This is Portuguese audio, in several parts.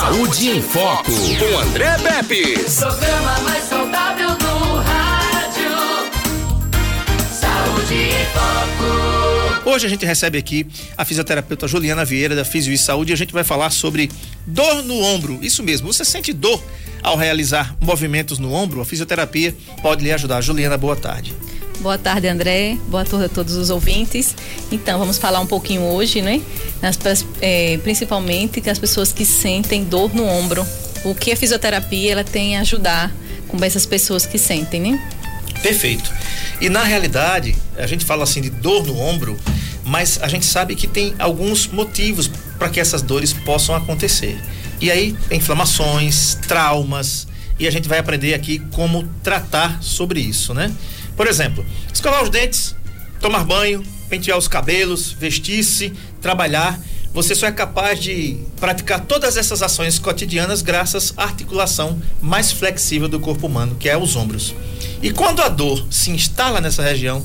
Saúde em Foco, com André Pepe. Programa mais saudável do rádio. Saúde em Foco. Hoje a gente recebe aqui a fisioterapeuta Juliana Vieira da Fisio e Saúde e a gente vai falar sobre dor no ombro. Isso mesmo, você sente dor ao realizar movimentos no ombro? A fisioterapia pode lhe ajudar. Juliana, boa tarde. Boa tarde, André. Boa tarde a todos os ouvintes. Então, vamos falar um pouquinho hoje, né? Nas, é, principalmente as pessoas que sentem dor no ombro. O que a fisioterapia ela tem a ajudar com essas pessoas que sentem, né? Perfeito. E na realidade, a gente fala assim de dor no ombro, mas a gente sabe que tem alguns motivos para que essas dores possam acontecer. E aí, inflamações, traumas, e a gente vai aprender aqui como tratar sobre isso, né? Por exemplo, escovar os dentes, tomar banho, pentear os cabelos, vestir-se, trabalhar. Você só é capaz de praticar todas essas ações cotidianas graças à articulação mais flexível do corpo humano, que é os ombros. E quando a dor se instala nessa região,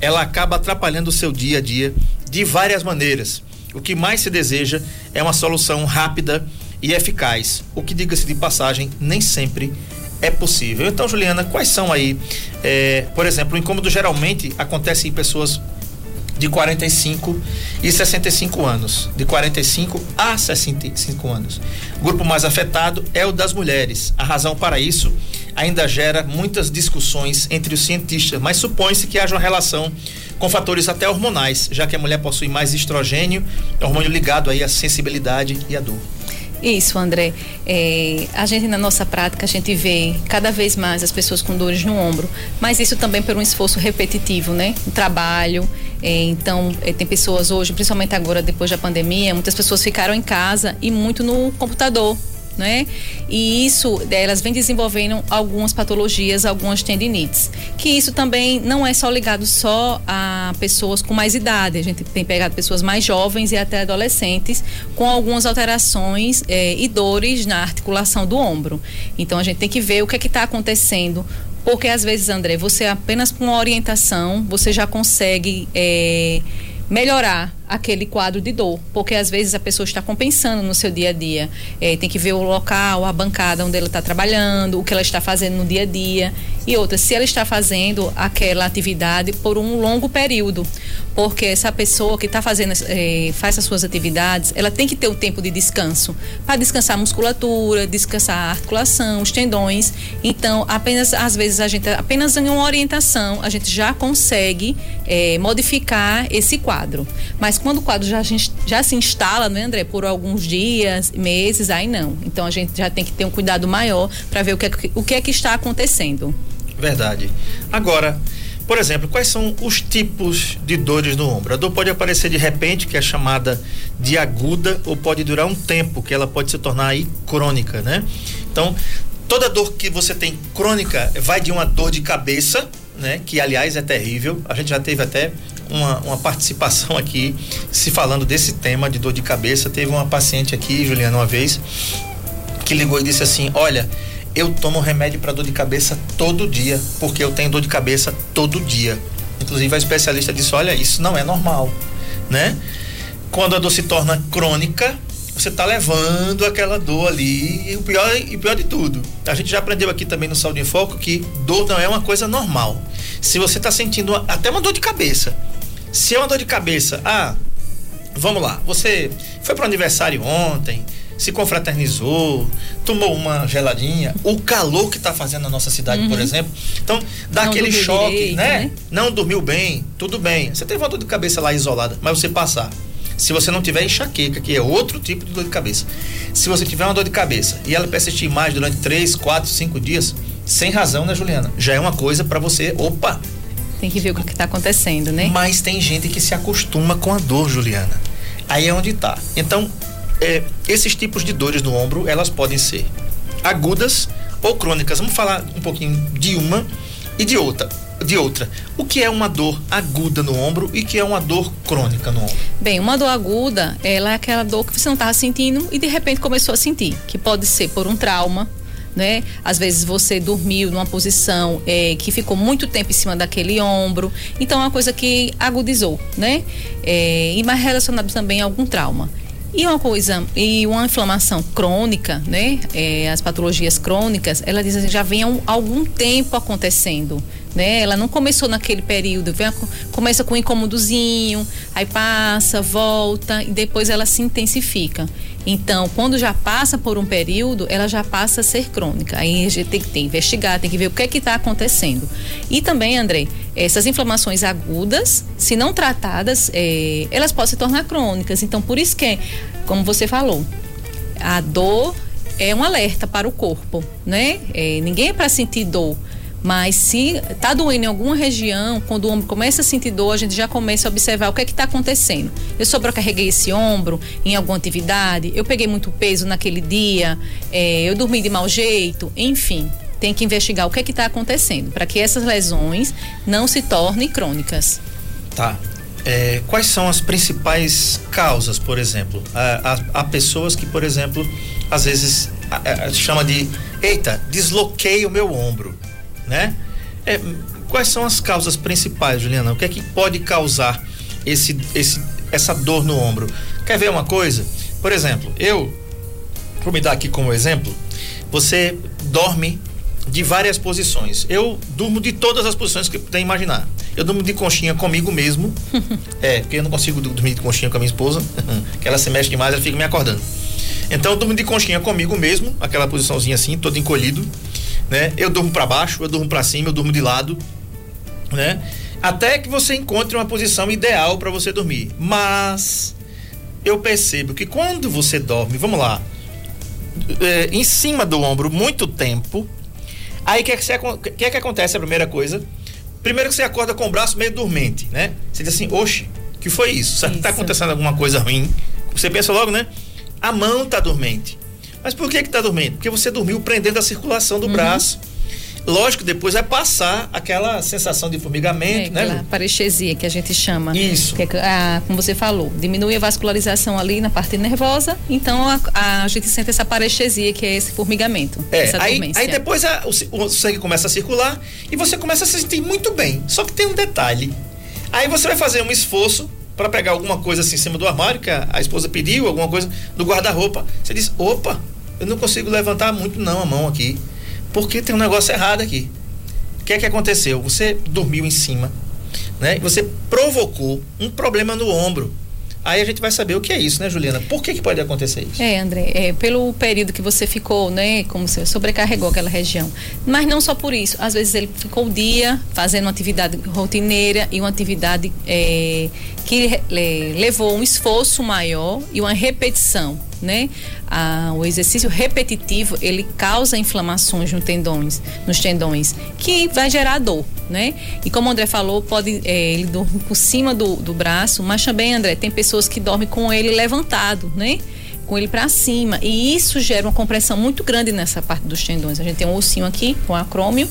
ela acaba atrapalhando o seu dia a dia de várias maneiras. O que mais se deseja é uma solução rápida e eficaz, o que, diga-se de passagem, nem sempre é possível. Então, Juliana, quais são aí, é, por exemplo, o incômodo geralmente acontece em pessoas de 45 e 65 anos, de 45 a 65 anos. O grupo mais afetado é o das mulheres. A razão para isso ainda gera muitas discussões entre os cientistas, mas supõe-se que haja uma relação com fatores até hormonais, já que a mulher possui mais estrogênio, hormônio ligado aí à sensibilidade e à dor. Isso, André. É, a gente, na nossa prática, a gente vê cada vez mais as pessoas com dores no ombro, mas isso também por um esforço repetitivo, né? Um trabalho. É, então, é, tem pessoas hoje, principalmente agora, depois da pandemia, muitas pessoas ficaram em casa e muito no computador, né? E isso, elas vêm desenvolvendo algumas patologias, algumas tendinites. Que isso também não é só ligado só a pessoas com mais idade. A gente tem pegado pessoas mais jovens e até adolescentes com algumas alterações é, e dores na articulação do ombro. Então a gente tem que ver o que é que está acontecendo porque às vezes, André, você apenas com uma orientação, você já consegue é, melhorar aquele quadro de dor, porque às vezes a pessoa está compensando no seu dia a dia. É, tem que ver o local, a bancada onde ela está trabalhando, o que ela está fazendo no dia a dia e outra, se ela está fazendo aquela atividade por um longo período, porque essa pessoa que está fazendo, é, faz as suas atividades, ela tem que ter um tempo de descanso para descansar a musculatura, descansar a articulação, os tendões. Então, apenas às vezes a gente apenas em uma orientação a gente já consegue é, modificar esse quadro, mas quando o quadro já, já se instala, né, André, por alguns dias, meses, aí não. Então a gente já tem que ter um cuidado maior para ver o que, é, o que é que está acontecendo. Verdade. Agora, por exemplo, quais são os tipos de dores no ombro? A dor pode aparecer de repente, que é chamada de aguda, ou pode durar um tempo, que ela pode se tornar aí crônica, né? Então, toda dor que você tem crônica vai de uma dor de cabeça, né? Que aliás é terrível. A gente já teve até uma, uma participação aqui se falando desse tema de dor de cabeça. Teve uma paciente aqui, Juliana, uma vez, que ligou e disse assim: Olha, eu tomo remédio para dor de cabeça todo dia, porque eu tenho dor de cabeça todo dia. Inclusive a especialista disse: Olha, isso não é normal, né? Quando a dor se torna crônica, você está levando aquela dor ali. E o pior, e pior de tudo, a gente já aprendeu aqui também no Saúde em Foco que dor não é uma coisa normal. Se você está sentindo até uma dor de cabeça, se é uma dor de cabeça, ah, vamos lá, você foi para o aniversário ontem, se confraternizou, tomou uma geladinha, o calor que está fazendo na nossa cidade, uhum. por exemplo. Então, dá Não aquele choque, direito, né? né? Não dormiu bem, tudo bem. Você teve uma dor de cabeça lá isolada, mas você passar. Se você não tiver enxaqueca, que é outro tipo de dor de cabeça. Se você tiver uma dor de cabeça e ela persistir mais durante 3, 4, 5 dias, sem razão, né, Juliana? Já é uma coisa para você, opa, tem que ver o que está acontecendo, né? Mas tem gente que se acostuma com a dor, Juliana. Aí é onde está. Então, é, esses tipos de dores no ombro, elas podem ser agudas ou crônicas. Vamos falar um pouquinho de uma e de outra. De outra, o que é uma dor aguda no ombro e que é uma dor crônica no ombro? Bem, uma dor aguda, ela é aquela dor que você não estava sentindo e de repente começou a sentir, que pode ser por um trauma, né? Às vezes você dormiu numa posição é, que ficou muito tempo em cima daquele ombro, então é uma coisa que agudizou, né? É, e mais relacionado também a algum trauma. E uma coisa, e uma inflamação crônica, né? É, as patologias crônicas, ela diz assim, já vem um, algum tempo acontecendo. Né? Ela não começou naquele período, vem, começa com um incômodozinho, aí passa, volta e depois ela se intensifica. Então, quando já passa por um período, ela já passa a ser crônica. Aí a gente tem que investigar, tem que ver o que é que está acontecendo. E também, André, essas inflamações agudas, se não tratadas, é, elas podem se tornar crônicas. Então, por isso que, como você falou, a dor é um alerta para o corpo, né? É, ninguém é para sentir dor. Mas se está doendo em alguma região, quando o ombro começa a sentir dor, a gente já começa a observar o que é que está acontecendo. Eu sobrecarreguei esse ombro em alguma atividade, eu peguei muito peso naquele dia, é, eu dormi de mau jeito, enfim. Tem que investigar o que é que está acontecendo para que essas lesões não se tornem crônicas. Tá. É, quais são as principais causas, por exemplo? Há, há, pessoas que, por exemplo, às vezes a, a, chama de, eita, desloquei o meu ombro né? É, quais são as causas principais, Juliana? O que é que pode causar esse, esse, essa dor no ombro? Quer ver uma coisa? Por exemplo, eu, vou me dar aqui como exemplo, você dorme de várias posições. Eu durmo de todas as posições que puder imaginar. Eu durmo de conchinha comigo mesmo. é, porque eu não consigo dormir de conchinha com a minha esposa, que ela se mexe demais, ela fica me acordando. Então eu durmo de conchinha comigo mesmo, aquela posiçãozinha assim, todo encolhido né? Eu durmo para baixo, eu durmo para cima, eu durmo de lado, né? Até que você encontre uma posição ideal para você dormir. Mas eu percebo que quando você dorme, vamos lá, é, em cima do ombro muito tempo, aí o que, é que, que, é que acontece a primeira coisa? Primeiro que você acorda com o braço meio dormente, né? Você diz assim, oxe, que foi isso? Será que tá acontecendo alguma coisa ruim? Você pensa logo, né? A mão tá dormente. Mas por que que tá dormindo? Porque você dormiu prendendo a circulação do uhum. braço. Lógico, depois vai passar aquela sensação de formigamento, é, né? parestesia que a gente chama. Isso. É, a, como você falou, diminui a vascularização ali na parte nervosa, então a, a, a gente sente essa parestesia, que é esse formigamento. É, aí, aí depois a, o, o sangue começa a circular e você começa a se sentir muito bem. Só que tem um detalhe. Aí você vai fazer um esforço para pegar alguma coisa assim em cima do armário que a, a esposa pediu, alguma coisa do guarda-roupa. Você diz: opa, eu não consigo levantar muito não a mão aqui, porque tem um negócio errado aqui. O que é que aconteceu? Você dormiu em cima, né? Você provocou um problema no ombro. Aí a gente vai saber o que é isso, né, Juliana? Por que, que pode acontecer isso? É, André, é, pelo período que você ficou, né, como você sobrecarregou aquela região. Mas não só por isso. Às vezes ele ficou o dia fazendo uma atividade rotineira e uma atividade é, que levou um esforço maior e uma repetição né? Ah, o exercício repetitivo ele causa inflamações no tendões, nos tendões, que vai gerar dor, né? E como o André falou, pode é, ele dorme por cima do, do braço, mas também, André, tem pessoas que dormem com ele levantado, né? Com ele para cima. E isso gera uma compressão muito grande nessa parte dos tendões. A gente tem um ossinho aqui com acrômio.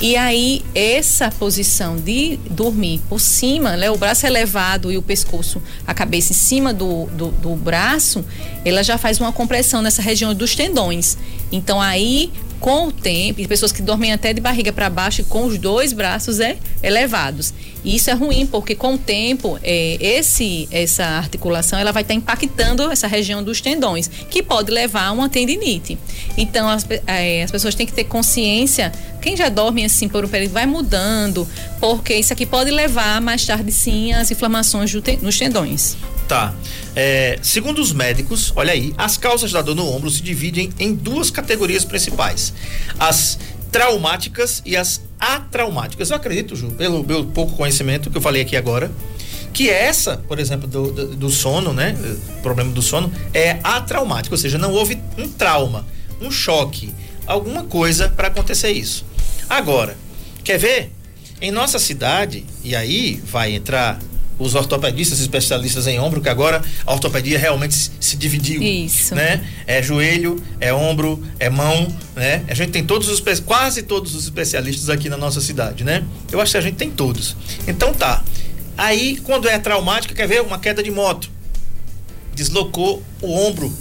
E aí, essa posição de dormir por cima, né, o braço elevado e o pescoço, a cabeça em cima do, do, do braço, ela já faz uma compressão nessa região dos tendões. Então, aí com o tempo, pessoas que dormem até de barriga para baixo e com os dois braços é, elevados. E isso é ruim, porque com o tempo, é, esse, essa articulação ela vai estar tá impactando essa região dos tendões, que pode levar a uma tendinite. Então, as, é, as pessoas têm que ter consciência, quem já dorme assim por um período vai mudando, porque isso aqui pode levar mais tarde sim às inflamações nos tendões. Tá. É, segundo os médicos, olha aí, as causas da dor no ombro se dividem em duas categorias principais: as traumáticas e as atraumáticas. Eu acredito, Ju, pelo meu pouco conhecimento que eu falei aqui agora, que essa, por exemplo, do, do, do sono, né? O problema do sono é atraumático, ou seja, não houve um trauma, um choque, alguma coisa para acontecer isso. Agora, quer ver? Em nossa cidade, e aí vai entrar os ortopedistas especialistas em ombro, que agora a ortopedia realmente se, dividiu. Isso. Né? É joelho, é ombro, é mão, né? A gente tem todos os quase todos os especialistas aqui na nossa cidade, né? Eu acho que a gente tem todos. Então tá. Aí, quando é traumática, quer ver uma queda de moto. Deslocou o ombro.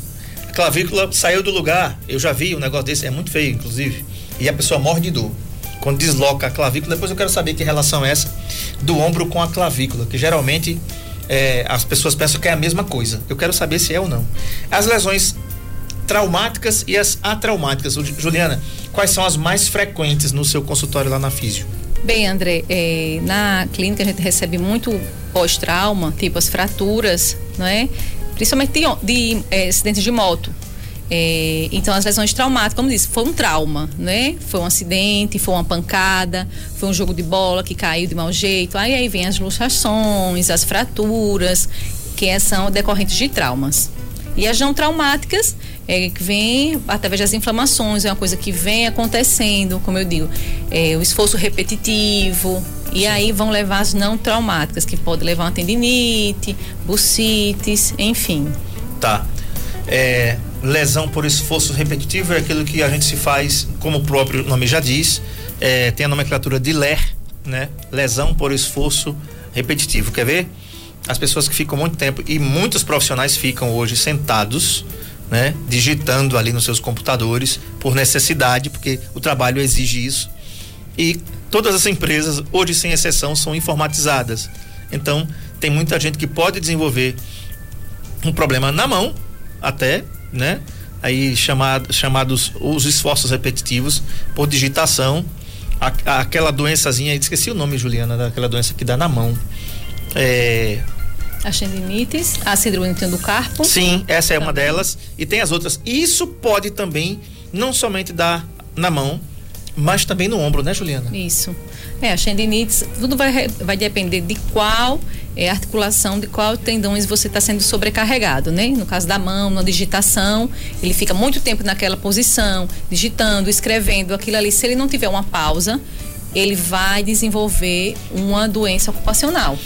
A clavícula saiu do lugar. Eu já vi um negócio desse, é muito feio, inclusive. E a pessoa morre de dor quando desloca a clavícula. Depois eu quero saber que relação é essa do ombro com a clavícula, que geralmente é, as pessoas pensam que é a mesma coisa. Eu quero saber se é ou não. As lesões traumáticas e as atraumáticas. Juliana, quais são as mais frequentes no seu consultório lá na Físio? Bem, André, é, na clínica a gente recebe muito pós-trauma, tipo as fraturas, não é? Principalmente de, de é, acidentes de moto. É, então, as lesões traumáticas, como disse, foi um trauma, né? Foi um acidente, foi uma pancada, foi um jogo de bola que caiu de mau jeito. Aí, aí vem as luxações, as fraturas, que são decorrentes de traumas. E as não traumáticas, é, que vem através das inflamações, é uma coisa que vem acontecendo, como eu digo, é, o esforço repetitivo, e aí vão levar as não traumáticas, que pode levar uma tendinite, bursites, enfim. Tá. É, lesão por esforço repetitivo é aquilo que a gente se faz, como o próprio nome já diz, é, tem a nomenclatura de LER, né? Lesão por esforço repetitivo. Quer ver? As pessoas que ficam muito tempo e muitos profissionais ficam hoje sentados, né? Digitando ali nos seus computadores por necessidade, porque o trabalho exige isso. E todas as empresas, hoje sem exceção, são informatizadas. Então, tem muita gente que pode desenvolver um problema na mão, até né? Aí chamado, chamados os esforços repetitivos por digitação, a, aquela doençazinha, esqueci o nome, Juliana, daquela doença que dá na mão. É, a tendinites, a síndrome do carpo. Sim, essa é também. uma delas. E tem as outras. Isso pode também não somente dar na mão, mas também no ombro, né, Juliana? Isso. É, a tendinites, tudo vai, vai depender de qual é, articulação, de qual tendões você está sendo sobrecarregado, né? No caso da mão, na digitação, ele fica muito tempo naquela posição, digitando, escrevendo aquilo ali. Se ele não tiver uma pausa, ele vai desenvolver uma doença ocupacional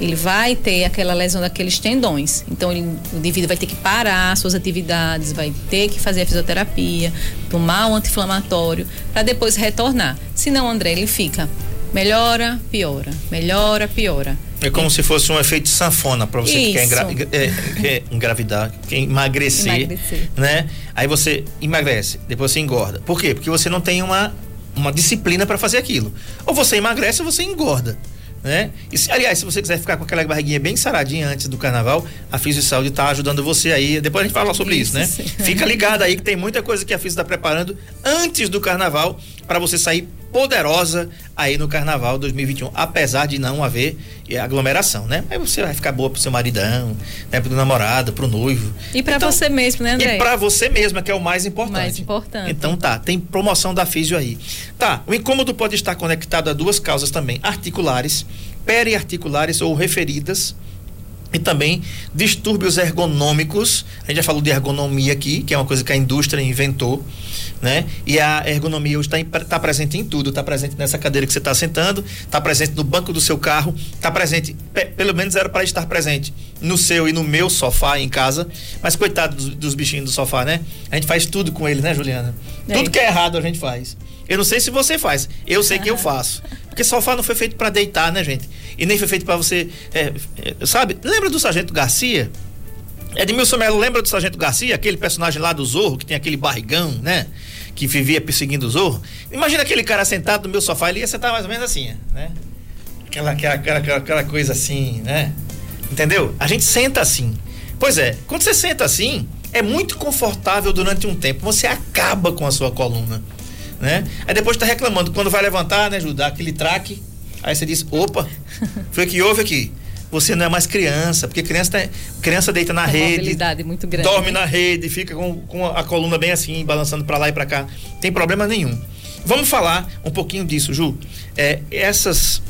ele vai ter aquela lesão daqueles tendões. Então, ele, o indivíduo vai ter que parar suas atividades, vai ter que fazer a fisioterapia, tomar um anti-inflamatório, para depois retornar. Se não, André, ele fica melhora, piora, melhora, piora. É como e... se fosse um efeito sanfona para você Isso. que quer engra... é, é, engravidar, quer emagrecer, emagrecer, né? Aí você emagrece, depois você engorda. Por quê? Porque você não tem uma, uma disciplina para fazer aquilo. Ou você emagrece ou você engorda né? E se, aliás, se você quiser ficar com aquela barriguinha bem saradinha antes do carnaval, a Físio Saúde está ajudando você aí. Depois a gente fala sobre isso, isso né? Sim. Fica ligado aí que tem muita coisa que a Físio está preparando antes do carnaval para você sair poderosa aí no carnaval 2021, apesar de não haver é, aglomeração, né? Aí você vai ficar boa pro seu maridão, né, pro namorado, pro noivo. E para então, você mesmo, né, André? E para você mesma, que é o mais importante. Mais importante. Então tá, tem promoção da Físio aí. Tá, o incômodo pode estar conectado a duas causas também, articulares, periarticulares ou referidas e também distúrbios ergonômicos. A gente já falou de ergonomia aqui, que é uma coisa que a indústria inventou, né? E a ergonomia hoje está tá presente em tudo. Está presente nessa cadeira que você está sentando, está presente no banco do seu carro, está presente, pelo menos era para estar presente no seu e no meu sofá em casa. Mas coitado dos, dos, bichinhos do sofá, né? A gente faz tudo com eles, né, Juliana? É. Tudo que é errado a gente faz. Eu não sei se você faz, eu sei que eu faço. Porque sofá não foi feito para deitar, né, gente? E nem foi feito para você. É, é, sabe? Lembra do Sargento Garcia? Edmilson Melo, lembra do Sargento Garcia, aquele personagem lá do Zorro, que tem aquele barrigão, né? Que vivia perseguindo o Zorro. Imagina aquele cara sentado no meu sofá, ele ia sentar mais ou menos assim, né? Aquela, aquela, aquela, aquela coisa assim, né? Entendeu? A gente senta assim. Pois é, quando você senta assim, é muito confortável durante um tempo. Você acaba com a sua coluna né? Aí depois tá reclamando, quando vai levantar, né, Ju, dá aquele traque, aí você diz, opa, foi que houve aqui. Você não é mais criança, porque criança, tá, criança deita na rede, dorme né? na rede, fica com, com a coluna bem assim, balançando para lá e para cá. Tem problema nenhum. Vamos falar um pouquinho disso, Ju. É, essas,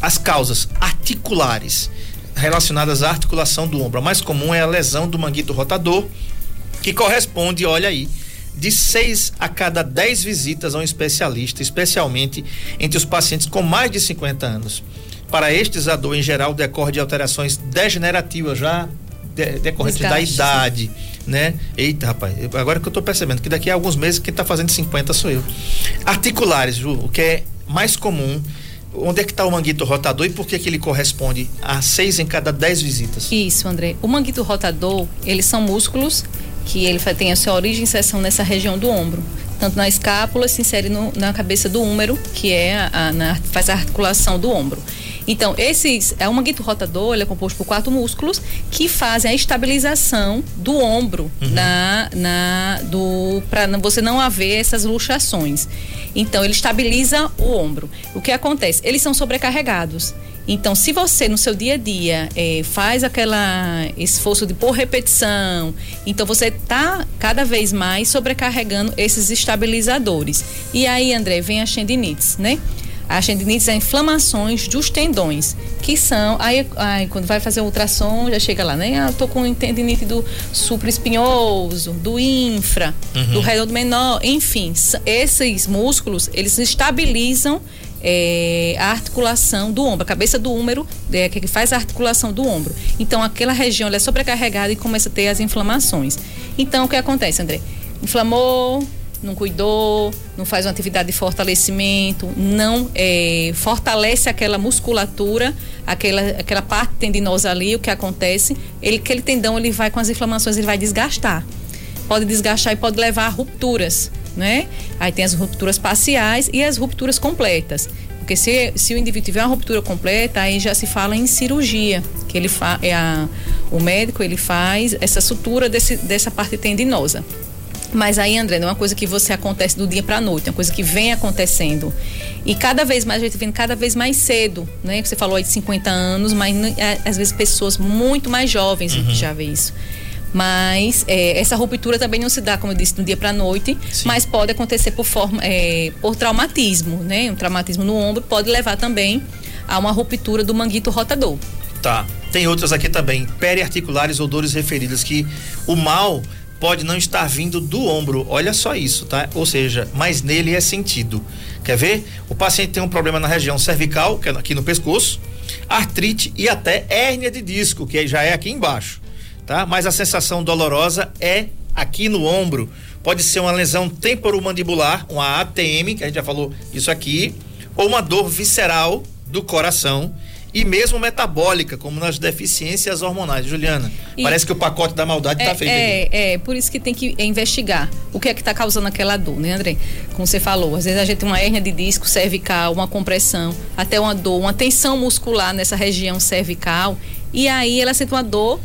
as causas articulares relacionadas à articulação do ombro. A mais comum é a lesão do manguito rotador, que corresponde, olha aí, de 6 a cada 10 visitas a um especialista, especialmente entre os pacientes com mais de 50 anos. Para estes, a dor em geral decorre de alterações degenerativas já de, decorrentes da idade, né? Eita, rapaz, agora que eu estou percebendo que daqui a alguns meses quem está fazendo 50 sou eu. Articulares, Ju, o que é mais comum Onde é que está o manguito rotador e por que, que ele corresponde a seis em cada dez visitas? Isso, André. O manguito rotador, eles são músculos que ele tem a sua origem e inserção nessa região do ombro. Tanto na escápula, se insere no, na cabeça do húmero, que é a, a na, faz a articulação do ombro. Então, esses é um manguito rotador, ele é composto por quatro músculos que fazem a estabilização do ombro uhum. na, na do para você não haver essas luxações. Então, ele estabiliza o ombro. O que acontece? Eles são sobrecarregados. Então, se você no seu dia a dia é, faz aquela esforço de por repetição, então você está cada vez mais sobrecarregando esses estabilizadores. E aí, André, vem a tendinites, né? A tendinite é inflamações dos tendões, que são. Aí, aí, quando vai fazer o ultrassom, já chega lá, né? Ah, tô com tendinite do supraespinhoso, do infra, uhum. do redondo menor, enfim. Esses músculos, eles estabilizam é, a articulação do ombro, a cabeça do húmero, é, que faz a articulação do ombro. Então, aquela região é sobrecarregada e começa a ter as inflamações. Então, o que acontece, André? Inflamou, não cuidou, não faz uma atividade de fortalecimento, não é, fortalece aquela musculatura, aquela, aquela parte tendinosa ali, o que acontece? Ele, aquele tendão ele vai com as inflamações, ele vai desgastar. Pode desgastar e pode levar a rupturas né? Aí tem as rupturas parciais e as rupturas completas. Porque se, se o indivíduo tiver uma ruptura completa, aí já se fala em cirurgia, que ele fa, é a, o médico ele faz essa sutura desse, dessa parte tendinosa. Mas aí, André, não é uma coisa que você acontece do dia para a noite, é uma coisa que vem acontecendo. E cada vez mais, a gente vem cada vez mais cedo, né? Você falou aí de 50 anos, mas é, às vezes pessoas muito mais jovens uhum. já vê isso. Mas é, essa ruptura também não se dá, como eu disse, do dia para a noite, Sim. mas pode acontecer por forma, é, por traumatismo, né? Um traumatismo no ombro pode levar também a uma ruptura do manguito rotador. Tá. Tem outras aqui também, periarticulares ou dores referidas que o mal pode não estar vindo do ombro. Olha só isso, tá? Ou seja, mas nele é sentido. Quer ver? O paciente tem um problema na região cervical, que é aqui no pescoço, artrite e até hérnia de disco, que já é aqui embaixo tá? Mas a sensação dolorosa é aqui no ombro. Pode ser uma lesão temporomandibular, uma ATM, que a gente já falou isso aqui, ou uma dor visceral do coração e mesmo metabólica, como nas deficiências hormonais. Juliana, e parece que o pacote da maldade está é, feito. É, aqui. é, por isso que tem que investigar o que é que está causando aquela dor, né, André? Como você falou, às vezes a gente tem uma hérnia de disco cervical, uma compressão, até uma dor, uma tensão muscular nessa região cervical, e aí ela sente uma dor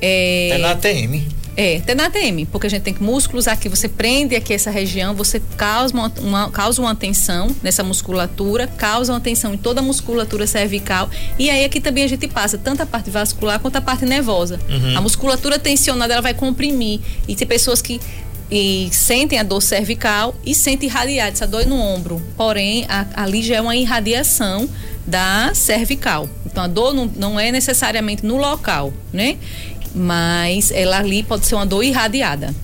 é, é na ATM. É, até na ATM, porque a gente tem músculos aqui, você prende aqui essa região, você causa uma, uma, causa uma tensão nessa musculatura, causa uma tensão em toda a musculatura cervical. E aí aqui também a gente passa tanto a parte vascular quanto a parte nervosa. Uhum. A musculatura tensionada ela vai comprimir. E tem pessoas que e sentem a dor cervical e sentem irradiar essa dor no ombro. Porém, a, ali já é uma irradiação da cervical. Então a dor não, não é necessariamente no local, né? Mas ela ali pode ser uma dor irradiada.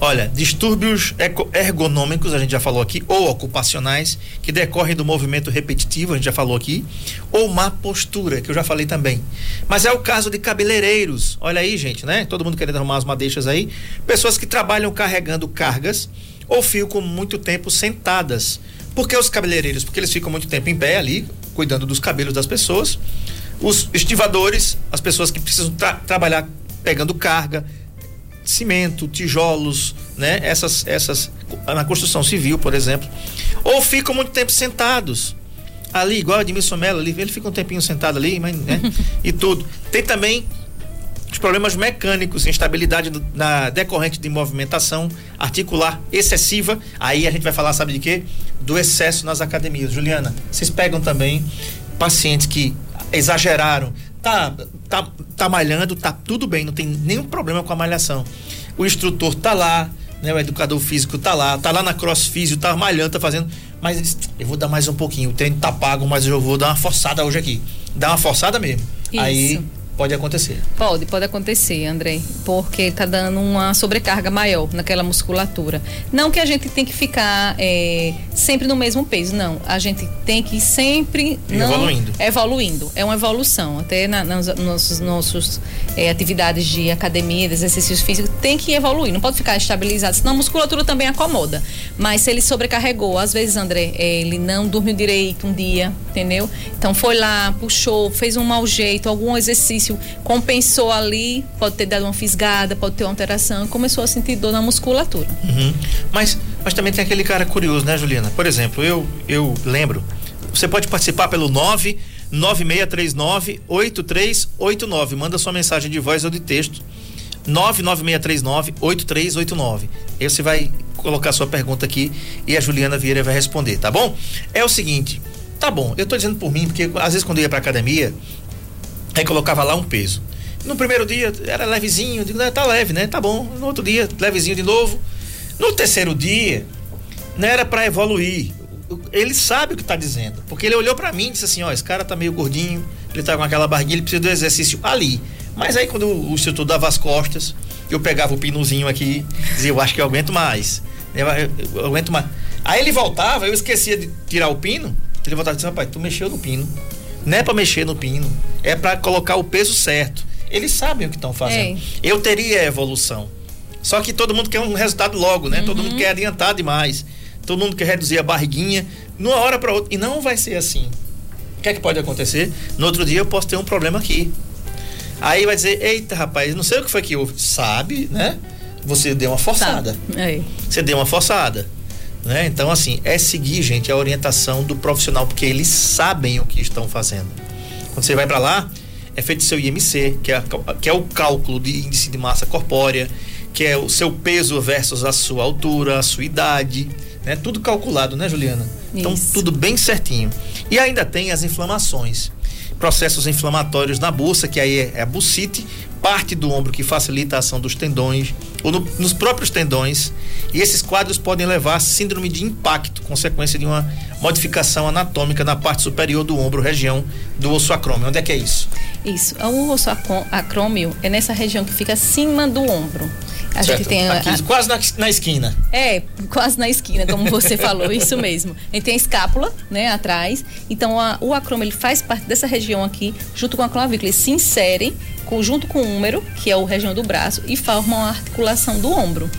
Olha, distúrbios ergonômicos, a gente já falou aqui, ou ocupacionais, que decorrem do movimento repetitivo, a gente já falou aqui, ou má postura, que eu já falei também. Mas é o caso de cabeleireiros. Olha aí, gente, né? Todo mundo querendo arrumar as madeixas aí. Pessoas que trabalham carregando cargas ou ficam muito tempo sentadas. Por que os cabeleireiros? Porque eles ficam muito tempo em pé ali, cuidando dos cabelos das pessoas os estivadores, as pessoas que precisam tra trabalhar pegando carga, cimento, tijolos, né? Essas, essas na construção civil, por exemplo, ou ficam muito tempo sentados ali, igual a Edmilson Mello ali, ele fica um tempinho sentado ali, mas, né? e tudo. Tem também os problemas mecânicos, instabilidade na decorrente de movimentação articular excessiva. Aí a gente vai falar, sabe de quê? Do excesso nas academias. Juliana, vocês pegam também pacientes que exageraram. Tá, tá, tá malhando, tá tudo bem, não tem nenhum problema com a malhação. O instrutor tá lá, né? O educador físico tá lá, tá lá na crossfísio, tá malhando, tá fazendo. Mas eu vou dar mais um pouquinho. O treino tá pago, mas eu vou dar uma forçada hoje aqui. Dá uma forçada mesmo. Isso. Aí Pode acontecer. Pode, pode acontecer, André, porque está dando uma sobrecarga maior naquela musculatura. Não que a gente tem que ficar é, sempre no mesmo peso, não. A gente tem que sempre não, evoluindo. Evoluindo. É uma evolução. Até na, nas nossos, nossos é, atividades de academia, de exercícios físicos, tem que evoluir. Não pode ficar estabilizado, senão a musculatura também acomoda. Mas se ele sobrecarregou, às vezes, André, é, ele não dormiu direito um dia, entendeu? Então foi lá, puxou, fez um mau jeito, algum exercício compensou ali, pode ter dado uma fisgada, pode ter uma alteração, começou a sentir dor na musculatura. Uhum. Mas, mas também tem aquele cara curioso, né, Juliana? Por exemplo, eu, eu lembro, você pode participar pelo 9 9639 8389. Manda sua mensagem de voz ou de texto. 99639 8389. Aí você vai colocar sua pergunta aqui e a Juliana Vieira vai responder, tá bom? É o seguinte, tá bom, eu tô dizendo por mim, porque às vezes quando eu ia pra academia, aí colocava lá um peso. No primeiro dia era levezinho, digo, tá leve, né? Tá bom. No outro dia, levezinho de novo. No terceiro dia, não era para evoluir. Ele sabe o que tá dizendo, porque ele olhou para mim e disse assim: ó, esse cara tá meio gordinho, ele tá com aquela barriguinha, ele precisa do exercício ali. Mas aí quando o instrutor dava as costas, eu pegava o pinozinho aqui, dizia, eu acho que eu aguento mais. Eu, eu, eu aguento mais. Aí ele voltava, eu esquecia de tirar o pino, ele voltava e disse, rapaz, tu mexeu no pino. Não é para mexer no pino, é para colocar o peso certo. Eles sabem o que estão fazendo. É. Eu teria evolução. Só que todo mundo quer um resultado logo, né? Uhum. Todo mundo quer adiantar demais. Todo mundo quer reduzir a barriguinha, numa hora para outra. E não vai ser assim. O que é que pode acontecer? No outro dia eu posso ter um problema aqui. Aí vai dizer, eita rapaz, não sei o que foi que houve. Sabe, né? Você deu uma forçada. É. Você deu uma forçada. Né? Então, assim, é seguir, gente, a orientação do profissional, porque eles sabem o que estão fazendo. Quando você vai para lá, é feito seu IMC, que é, que é o cálculo de índice de massa corpórea, que é o seu peso versus a sua altura, a sua idade, né? Tudo calculado, né, Juliana? Então, Isso. Então, tudo bem certinho. E ainda tem as inflamações processos inflamatórios na bolsa, que aí é a bucite, parte do ombro que facilita a ação dos tendões, ou no, nos próprios tendões. E esses quadros podem levar a síndrome de impacto, consequência de uma modificação anatômica na parte superior do ombro, região do osso acrômio. Onde é que é isso? Isso. O osso acrômio é nessa região que fica acima do ombro. A certo. gente tem Aqui, a, quase na, na, esquina. É, quase na esquina, como você falou, isso mesmo. A gente tem a escápula, né, atrás. Então a, o acrômio ele faz parte dessa região aqui, junto com a clavícula. Eles se inserem com, junto com o húmero, que é a região do braço, e formam a articulação do ombro.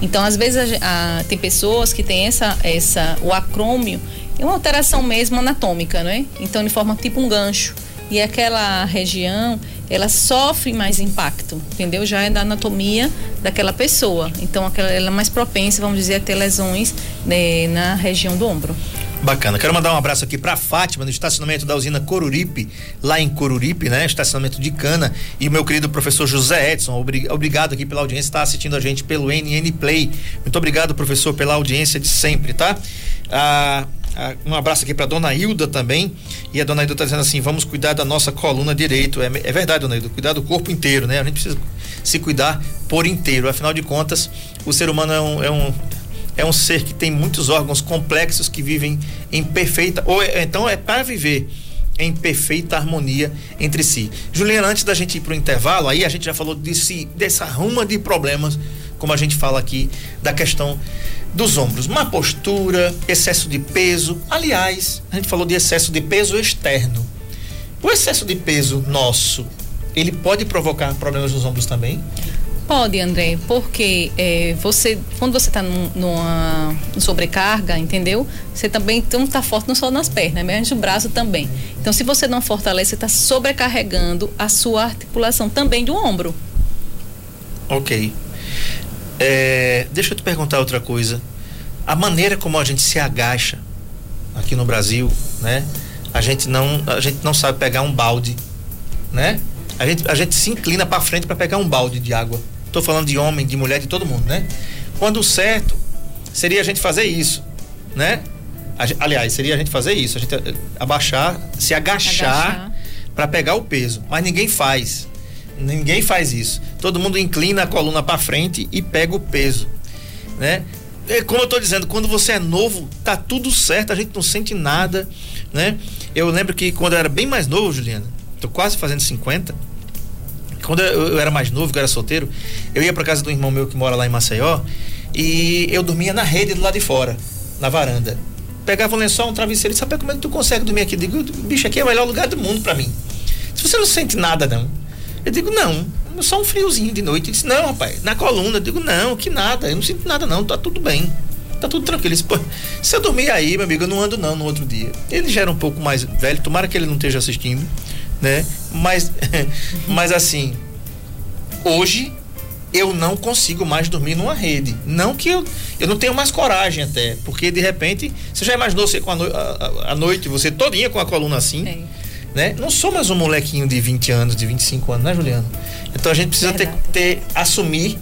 Então, às vezes, a, tem pessoas que têm essa, essa, o acrômio, é uma alteração mesmo anatômica, né? Então, ele forma tipo um gancho. E aquela região, ela sofre mais impacto, entendeu? Já é da anatomia daquela pessoa. Então, aquela, ela é mais propensa, vamos dizer, a ter lesões né, na região do ombro. Bacana. Quero mandar um abraço aqui para Fátima, no estacionamento da usina Coruripe, lá em Coruripe, né? Estacionamento de Cana. E meu querido professor José Edson, obrigado aqui pela audiência, está assistindo a gente pelo NN Play. Muito obrigado, professor, pela audiência de sempre, tá? Ah, um abraço aqui para dona Hilda também. E a dona Hilda está dizendo assim: vamos cuidar da nossa coluna direito. É, é, verdade, dona Hilda, cuidar do corpo inteiro, né? A gente precisa se cuidar por inteiro. Afinal de contas, o ser humano é um, é um é um ser que tem muitos órgãos complexos que vivem em perfeita ou é, então é para viver em perfeita harmonia entre si. Juliana, antes da gente ir para o intervalo, aí a gente já falou desse, dessa ruma de problemas, como a gente fala aqui, da questão dos ombros. Má postura, excesso de peso. Aliás, a gente falou de excesso de peso externo. O excesso de peso nosso, ele pode provocar problemas nos ombros também? Pode, André, porque é, você, quando você está num, numa sobrecarga, entendeu? Você também não está forte não só nas pernas, mas no braço também. Então, se você não fortalece, você está sobrecarregando a sua articulação também do ombro. Ok. É, deixa eu te perguntar outra coisa. A maneira como a gente se agacha aqui no Brasil, né? A gente não, a gente não sabe pegar um balde, né? A gente, a gente se inclina para frente para pegar um balde de água. Estou falando de homem, de mulher, de todo mundo, né? Quando o certo seria a gente fazer isso, né? aliás, seria a gente fazer isso, a gente eh, abaixar, se agachar, agachar. para pegar o peso. Mas ninguém faz. Ninguém faz isso. Todo mundo inclina a coluna para frente e pega o peso, né? É, como eu estou dizendo, quando você é novo, tá tudo certo, a gente não sente nada, né? Eu lembro que quando eu era bem mais novo, Juliana, tô quase fazendo 50, quando eu, eu, era mais novo, que eu era solteiro, eu ia para casa do irmão meu que mora lá em Maceió e eu dormia na rede do lado de fora, na varanda. Pegava um lençol, um travesseiro e sabe como é que tu consegue dormir aqui? Eu digo, bicho, aqui é o melhor lugar do mundo para mim. Se você não sente nada, não. Eu digo, não, só um friozinho de noite. Ele disse, não, rapaz, na coluna. Eu digo, não, que nada, eu não sinto nada, não, tá tudo bem. Tá tudo tranquilo. Ele disse, se eu dormir aí, meu amigo, eu não ando não no outro dia. Ele já era um pouco mais velho, tomara que ele não esteja assistindo né? Mas, mas assim, hoje eu não consigo mais dormir numa rede. Não que eu, eu não tenho mais coragem até, porque de repente, você já imaginou você com a, no, a, a noite, você todinha com a coluna assim, é. Né? Não sou mais um molequinho de 20 anos, de 25 anos, né, Juliano? Então a gente precisa ter, ter, assumir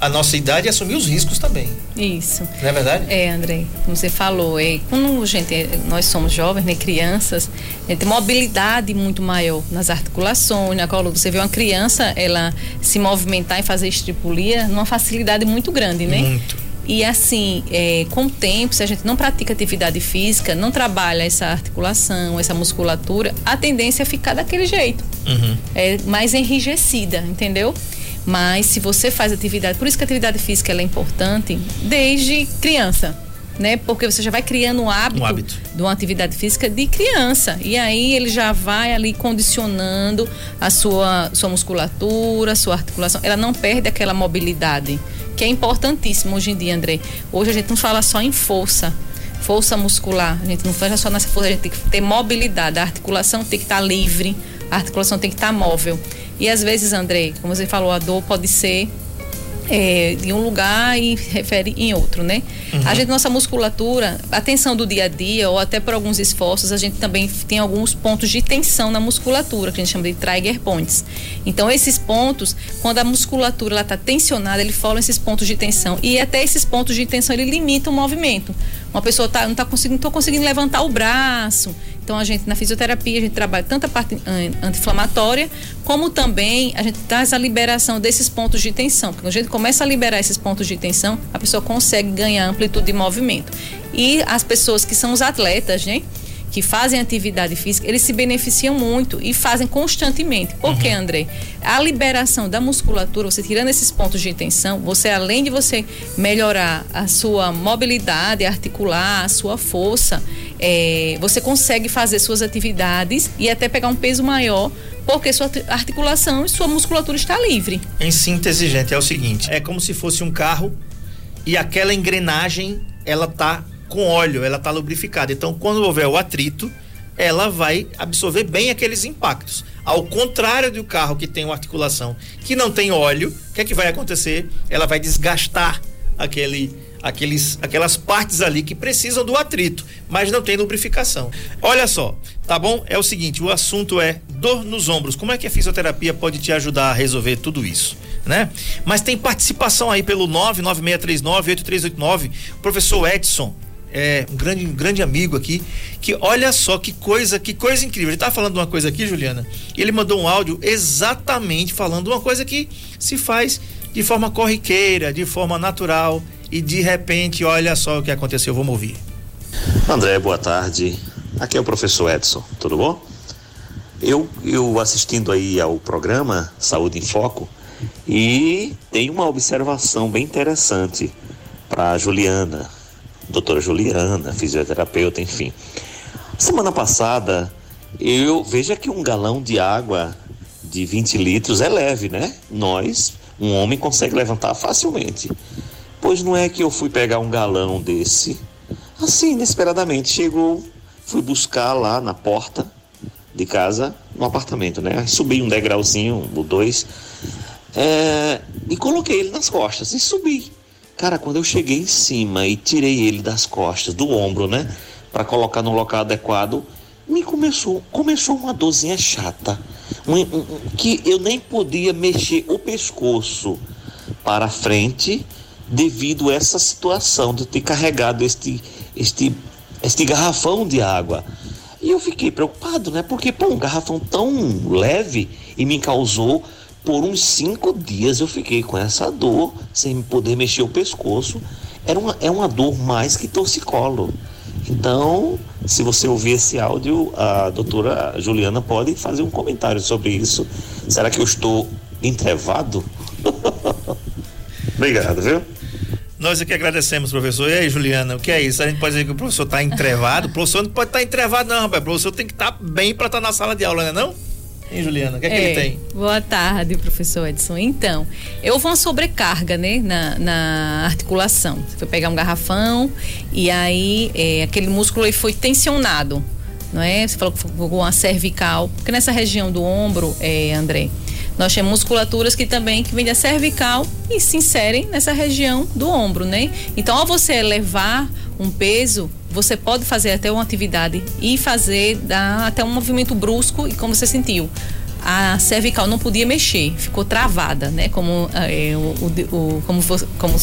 a nossa idade e assumir os riscos também. Isso. Não é verdade? É, André, como você falou, é, quando gente, nós somos jovens, né, crianças, é, tem mobilidade muito maior nas articulações, na coluna. Você vê uma criança, ela se movimentar e fazer estripulia numa facilidade muito grande, né? Muito. E assim, é, com o tempo, se a gente não pratica atividade física, não trabalha essa articulação, essa musculatura, a tendência é ficar daquele jeito. Uhum. É mais enrijecida, entendeu? Mas se você faz atividade, por isso que a atividade física é importante desde criança. Né? Porque você já vai criando um hábito, um hábito, de uma atividade física de criança. E aí ele já vai ali condicionando a sua, sua musculatura, a sua articulação. Ela não perde aquela mobilidade, que é importantíssimo hoje em dia, André. Hoje a gente não fala só em força, força muscular. A gente não fala só nessa força, a gente tem que ter mobilidade. A articulação tem que estar livre, a articulação tem que estar móvel. E às vezes, André, como você falou, a dor pode ser é, de um lugar e refere em outro, né? Uhum. A gente, nossa musculatura, a tensão do dia a dia ou até por alguns esforços, a gente também tem alguns pontos de tensão na musculatura, que a gente chama de trigger points. Então, esses pontos, quando a musculatura está tensionada, ele forma esses pontos de tensão e até esses pontos de tensão ele limita o movimento. Uma pessoa tá, não está conseguindo, tô conseguindo levantar o braço, então a gente na fisioterapia a gente trabalha tanto a parte anti-inflamatória como também a gente traz a liberação desses pontos de tensão. Porque quando a gente começa a liberar esses pontos de tensão, a pessoa consegue ganhar amplitude de movimento. E as pessoas que são os atletas, né? que fazem atividade física, eles se beneficiam muito e fazem constantemente. Por uhum. quê, André? A liberação da musculatura, você tirando esses pontos de tensão, você além de você melhorar a sua mobilidade articular, a sua força, é, você consegue fazer suas atividades e até pegar um peso maior porque sua articulação e sua musculatura está livre. Em síntese, gente, é o seguinte: é como se fosse um carro e aquela engrenagem ela tá com óleo, ela está lubrificada. Então, quando houver o atrito, ela vai absorver bem aqueles impactos. Ao contrário do carro que tem uma articulação que não tem óleo, o que é que vai acontecer? Ela vai desgastar aquele aqueles, aquelas partes ali que precisam do atrito, mas não tem lubrificação. Olha só, tá bom? É o seguinte, o assunto é dor nos ombros. Como é que a fisioterapia pode te ajudar a resolver tudo isso? Né? Mas tem participação aí pelo 996398389, professor Edson é, um grande, um grande amigo aqui, que olha só que coisa, que coisa incrível. Ele tá falando uma coisa aqui, Juliana, e ele mandou um áudio exatamente falando uma coisa que se faz de forma corriqueira, de forma natural, e de repente, olha só o que aconteceu, vamos ouvir. André, boa tarde. Aqui é o professor Edson, tudo bom? Eu, eu assistindo aí ao programa Saúde em Foco e tem uma observação bem interessante para Juliana, doutora Juliana, fisioterapeuta, enfim. Semana passada, eu veja que um galão de água de 20 litros é leve, né? Nós, um homem, consegue levantar facilmente. Pois não é que eu fui pegar um galão desse, assim, inesperadamente, chegou, fui buscar lá na porta de casa, no apartamento, né? Subi um degrauzinho, ou dois, é, e coloquei ele nas costas e subi. Cara, quando eu cheguei em cima e tirei ele das costas, do ombro, né? Para colocar no local adequado, me começou, começou uma dorzinha chata. Que eu nem podia mexer o pescoço para frente devido a essa situação de ter carregado este, este, este garrafão de água. E eu fiquei preocupado, né? Porque, pô, um garrafão tão leve e me causou por uns cinco dias eu fiquei com essa dor, sem poder mexer o pescoço. Era uma, é uma dor mais que torcicolo. Então, se você ouvir esse áudio, a doutora Juliana pode fazer um comentário sobre isso. Será que eu estou entrevado? Obrigado, viu? Nós aqui agradecemos, professor. E aí, Juliana, o que é isso? A gente pode dizer que o professor está entrevado? O professor não pode estar tá entrevado, não, rapaz. O professor tem que estar tá bem para estar tá na sala de aula, não é não? Hein, Juliana? O que é, que ele é, tem? Boa tarde, professor Edson. Então, eu vou uma sobrecarga, né, na, na articulação. Você foi pegar um garrafão e aí é, aquele músculo aí foi tensionado. não é? Você falou que ficou com a cervical, porque nessa região do ombro, é, André, nós temos musculaturas que também que vêm da cervical e se inserem nessa região do ombro, né? Então, ao você elevar um peso, você pode fazer até uma atividade e fazer dar até um movimento brusco e como você sentiu a cervical não podia mexer, ficou travada, né? Como, é, o, o, como, como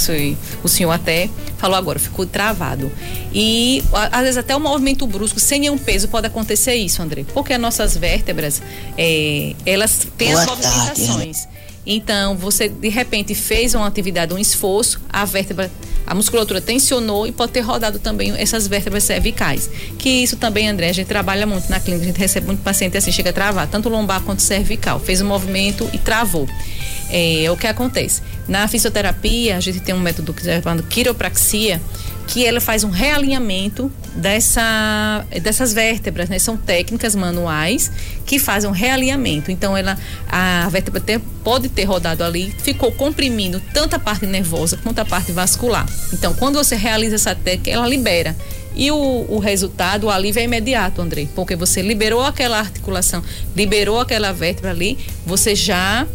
o senhor até falou agora, ficou travado. E às vezes até um movimento brusco, sem nenhum peso, pode acontecer isso, André. Porque as nossas vértebras, é, elas têm Boa as movimentações. Tarde. Então, você de repente fez uma atividade, um esforço, a vértebra, a musculatura tensionou e pode ter rodado também essas vértebras cervicais. Que isso também, André, a gente trabalha muito na clínica, a gente recebe muito paciente assim, chega a travar, tanto lombar quanto cervical. Fez um movimento e travou. É, é o que acontece. Na fisioterapia, a gente tem um método que é chamado quiropraxia, que ela faz um realinhamento dessa, dessas vértebras, né? São técnicas manuais que fazem um realinhamento. Então, ela, a vértebra ter, pode ter rodado ali, ficou comprimindo tanto a parte nervosa quanto a parte vascular. Então, quando você realiza essa técnica, ela libera. E o, o resultado, o alívio é imediato, André, porque você liberou aquela articulação, liberou aquela vértebra ali, você já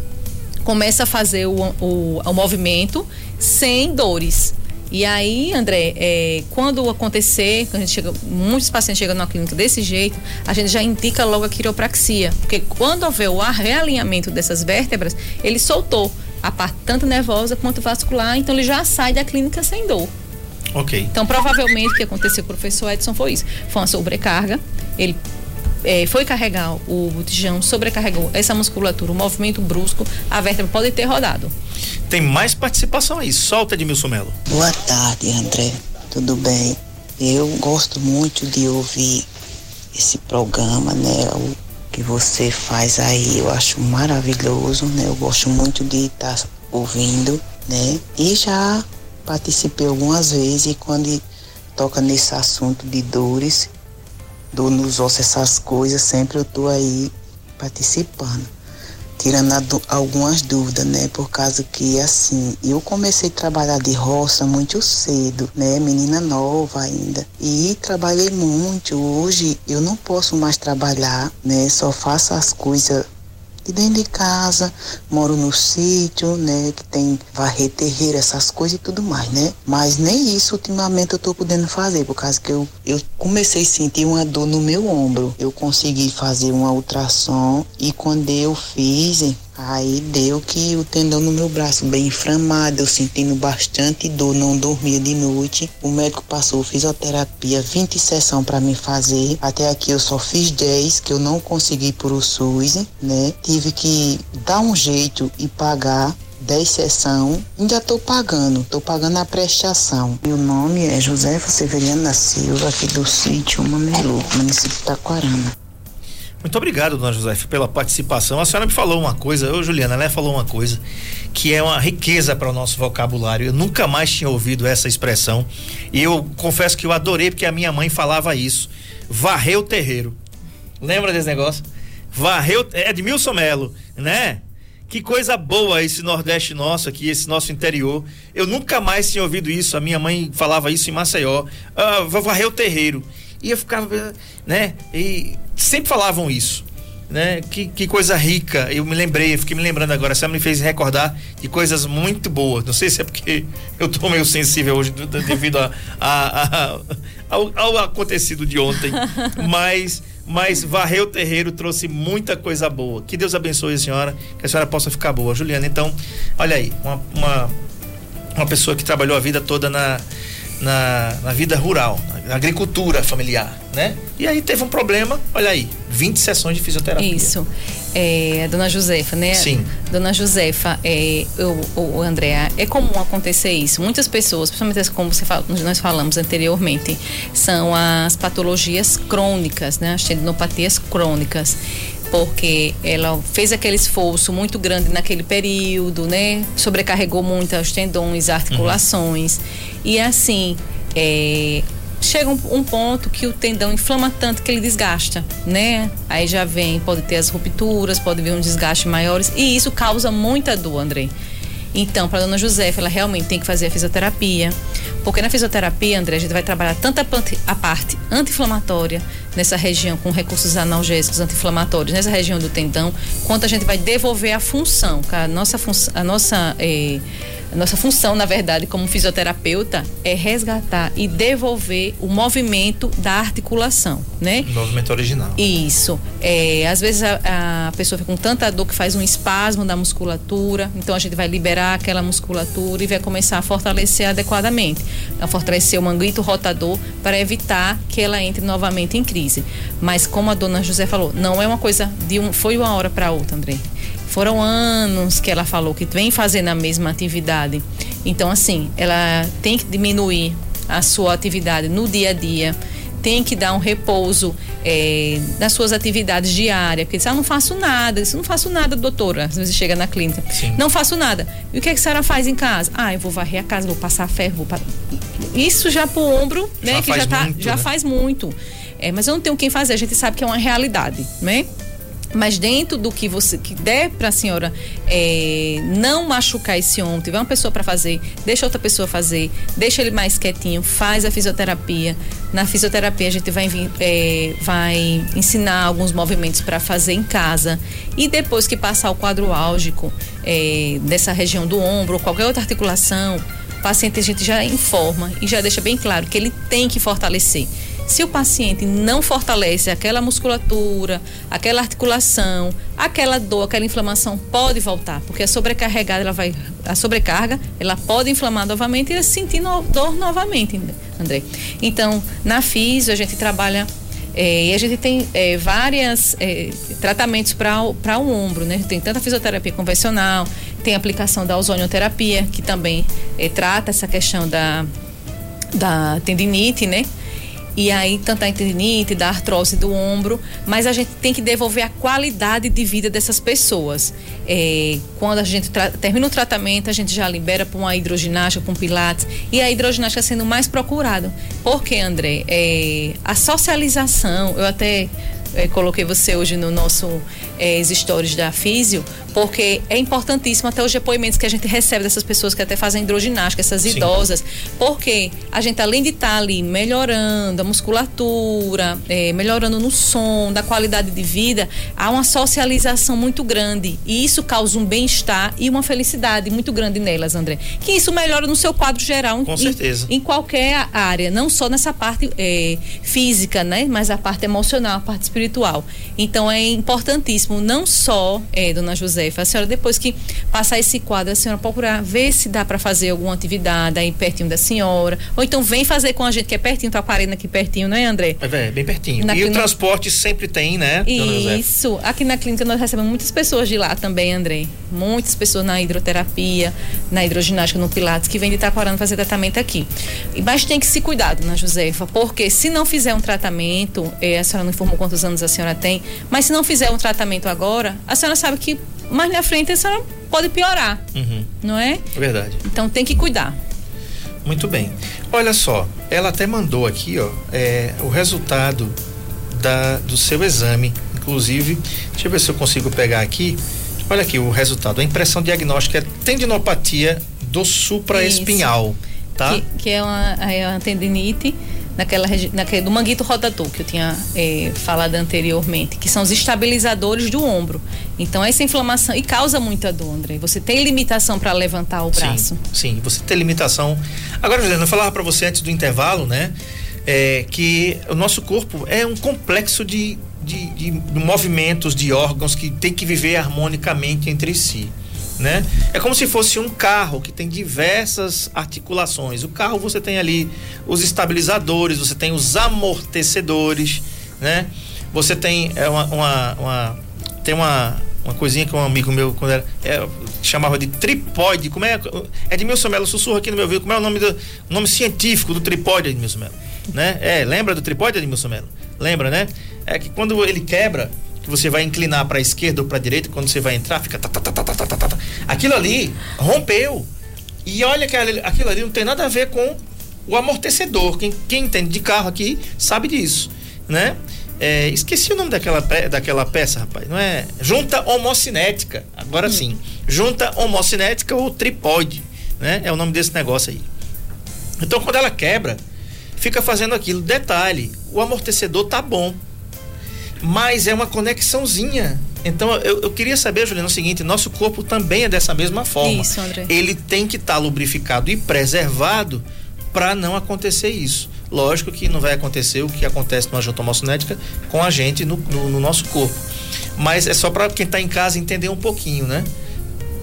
começa a fazer o, o, o movimento sem dores. E aí, André, é, quando acontecer, quando a gente chega, muitos pacientes chegam na clínica desse jeito, a gente já indica logo a quiropraxia. Porque quando houver o realinhamento dessas vértebras, ele soltou a parte tanto nervosa quanto vascular, então ele já sai da clínica sem dor. Ok. Então, provavelmente o que aconteceu com o professor Edson foi isso. Foi uma sobrecarga. Ele é, foi carregar o botijão, sobrecarregou essa musculatura, o movimento brusco, a vértebra pode ter rodado. Tem mais participação aí. Solta, Edmilson Melo. Boa tarde, André. Tudo bem? Eu gosto muito de ouvir esse programa, né? O que você faz aí, eu acho maravilhoso, né? Eu gosto muito de estar tá ouvindo, né? E já participei algumas vezes e quando toca nesse assunto de dores, dor nos ossos, essas coisas, sempre eu tô aí participando. Tirando algumas dúvidas, né? Por causa que, assim, eu comecei a trabalhar de roça muito cedo, né? Menina nova ainda. E trabalhei muito. Hoje eu não posso mais trabalhar, né? Só faço as coisas de dentro de casa, moro no sítio, né, que tem varrer terreiro, essas coisas e tudo mais, né? Mas nem isso ultimamente eu tô podendo fazer, por causa que eu, eu comecei a sentir uma dor no meu ombro. Eu consegui fazer uma ultrassom e quando eu fiz, Aí deu que o tendão no meu braço bem inflamado, eu sentindo bastante dor, não dormia de noite. O médico passou fisioterapia, 20 sessões para me fazer. Até aqui eu só fiz 10, que eu não consegui por o SUS, né? Tive que dar um jeito e pagar 10 sessões, ainda estou pagando, estou pagando a prestação. Meu nome é Severiano da Silva, aqui do sítio Mamelu, município de Taquarana. Muito obrigado, dona José, pela participação. A senhora me falou uma coisa, eu, Juliana, né, falou uma coisa que é uma riqueza para o nosso vocabulário. Eu nunca mais tinha ouvido essa expressão. E eu confesso que eu adorei porque a minha mãe falava isso. Varreu o terreiro. Lembra desse negócio? Varreu. É Edmilson Melo, né? Que coisa boa esse Nordeste nosso aqui, esse nosso interior. Eu nunca mais tinha ouvido isso. A minha mãe falava isso em Maceió. Ah, varreu o terreiro. E eu ficava, né? E sempre falavam isso. Né? Que, que coisa rica. Eu me lembrei, fiquei me lembrando agora. Você me fez recordar de coisas muito boas. Não sei se é porque eu tô meio sensível hoje devido a, a, a, ao, ao acontecido de ontem. Mas mas varreu o terreiro trouxe muita coisa boa. Que Deus abençoe a senhora, que a senhora possa ficar boa. Juliana, então, olha aí, uma, uma, uma pessoa que trabalhou a vida toda na, na, na vida rural, na agricultura familiar, né? E aí teve um problema, olha aí, 20 sessões de fisioterapia. Isso. É, dona Josefa, né? Sim. Dona Josefa, é, eu, o Andréa, é comum acontecer isso. Muitas pessoas, principalmente como você fala, nós falamos anteriormente, são as patologias crônicas, né? As tendinopatias crônicas porque ela fez aquele esforço muito grande naquele período, né? Sobrecarregou muito os tendões, articulações. Uhum. E assim, é, chega um, um, ponto que o tendão inflama tanto que ele desgasta, né? Aí já vem, pode ter as rupturas, pode vir um desgaste maiores e isso causa muita dor, André. Então, para dona Josefa, ela realmente tem que fazer a fisioterapia. Porque na fisioterapia, André, a gente vai trabalhar tanto a, a parte anti-inflamatória nessa região, com recursos analgésicos anti-inflamatórios, nessa região do tendão, quanto a gente vai devolver a função. A nossa, a nossa, eh, a nossa função, na verdade, como fisioterapeuta, é resgatar e devolver o movimento da articulação, né? Movimento original. Isso. É, às vezes a, a pessoa fica com tanta dor que faz um espasmo da musculatura, então a gente vai liberar aquela musculatura e vai começar a fortalecer adequadamente, a fortalecer o manguito rotador para evitar que ela entre novamente em crise. Mas como a dona José falou, não é uma coisa de um, foi uma hora para outra, André. Foram anos que ela falou que vem fazendo a mesma atividade. Então, assim, ela tem que diminuir a sua atividade no dia a dia, tem que dar um repouso nas suas atividades diárias, porque diz, ah, não faço nada, isso não faço nada, doutora. Às vezes chega na clínica, Sim. não faço nada. E o que, é que a senhora faz em casa? Ah, eu vou varrer a casa, vou passar ferro, vou pa... Isso já pro ombro, né? Já que já faz tá, muito, já né? faz muito. É, mas eu não tenho quem fazer, a gente sabe que é uma realidade, né? Mas dentro do que você que der para a senhora é, não machucar esse ombro, tiver uma pessoa para fazer, deixa outra pessoa fazer, deixa ele mais quietinho, faz a fisioterapia. Na fisioterapia a gente vai, é, vai ensinar alguns movimentos para fazer em casa e depois que passar o quadro álgico é, dessa região do ombro ou qualquer outra articulação, o paciente a gente já informa e já deixa bem claro que ele tem que fortalecer. Se o paciente não fortalece aquela musculatura, aquela articulação, aquela dor, aquela inflamação pode voltar, porque a sobrecarregada ela vai, a sobrecarga, ela pode inflamar novamente e sentir no- dor novamente, André. Então, na fisio a gente trabalha é, e a gente tem é, vários tratamentos para o ombro, né? Tem tanta fisioterapia convencional, tem a aplicação da ozonioterapia, que também é, trata essa questão da, da tendinite, né? E aí, tanto a tendinite, da artrose do ombro, mas a gente tem que devolver a qualidade de vida dessas pessoas. É, quando a gente termina o tratamento, a gente já libera para uma hidroginástica, para um pilates, e a hidroginástica sendo mais procurada. Por quê, André? É, a socialização, eu até coloquei você hoje no nosso é, stories da Físio, porque é importantíssimo até os depoimentos que a gente recebe dessas pessoas que até fazem hidroginástica, essas Sim. idosas, porque a gente além de estar ali melhorando a musculatura, é, melhorando no som, da qualidade de vida, há uma socialização muito grande e isso causa um bem-estar e uma felicidade muito grande nelas, André. Que isso melhora no seu quadro geral, Com em- certeza. em qualquer área, não só nessa parte é, física, né, mas a parte emocional, a parte espiritual. Então é importantíssimo, não só, é, dona Josefa, a senhora depois que passar esse quadro, a senhora procurar ver se dá para fazer alguma atividade aí pertinho da senhora, ou então vem fazer com a gente que é pertinho, tá Aquarena aqui pertinho, não é, André? É, bem pertinho. Na e o clínica- transporte sempre tem, né? Isso. Aqui na clínica nós recebemos muitas pessoas de lá também, André. Muitas pessoas na hidroterapia, na hidroginástica, no Pilates, que vêm de Itaquarana fazer tratamento aqui. Mas tem que se cuidar, dona Josefa, porque se não fizer um tratamento, eh, a senhora não informou quantos anos a senhora tem, mas se não fizer um tratamento agora, a senhora sabe que mais na frente a senhora pode piorar, Uhum, não é? é verdade. Então tem que cuidar. Muito bem. Olha só, ela até mandou aqui, ó, é, o resultado da, do seu exame. Inclusive, deixa eu ver se eu consigo pegar aqui. Olha aqui o resultado. A impressão diagnóstica é tendinopatia do supraespinhal, tá? Que, que é, uma, é uma tendinite naquela, naquele, do manguito rotador que eu tinha eh, falado anteriormente, que são os estabilizadores do ombro. Então essa inflamação e causa muita dor, André. Você tem limitação para levantar o braço. Sim, sim, você tem limitação. Agora, Juliana, eu falava para você antes do intervalo, né? É, que o nosso corpo é um complexo de, de, de movimentos, de órgãos que tem que viver harmonicamente entre si. Né? É como se fosse um carro que tem diversas articulações. O carro você tem ali os estabilizadores, você tem os amortecedores, né? Você tem é, uma, uma- uma- tem uma, uma coisinha que um amigo meu quando era é, chamava de tripode. Como é? É Edmilson Melo sussurra aqui no meu ouvido. Como é o nome do nome científico do tripode, Edmilson Melo? Né? É, lembra do tripode, Edmilson Melo? Lembra, né? É que quando ele quebra, que você vai inclinar para a esquerda ou para a direita, quando você vai entrar, fica tá, tá, tá, tá, tá, tá, tá, tá. aquilo ali rompeu. E olha que aquilo ali não tem nada a ver com o amortecedor. Quem, quem entende de carro aqui sabe disso, né? É, esqueci o nome daquela, daquela peça, rapaz. Não é? Junta homocinética. Agora hum. sim. Junta homocinética ou tripode. Né? É o nome desse negócio aí. Então, quando ela quebra, fica fazendo aquilo. Detalhe: o amortecedor tá bom, mas é uma conexãozinha. Então, eu, eu queria saber, Juliana, o seguinte: nosso corpo também é dessa mesma forma. Isso, André. Ele tem que estar tá lubrificado e preservado para não acontecer isso. Lógico que não vai acontecer o que acontece numa junta homocinética com a gente no, no, no nosso corpo. Mas é só para quem está em casa entender um pouquinho, né?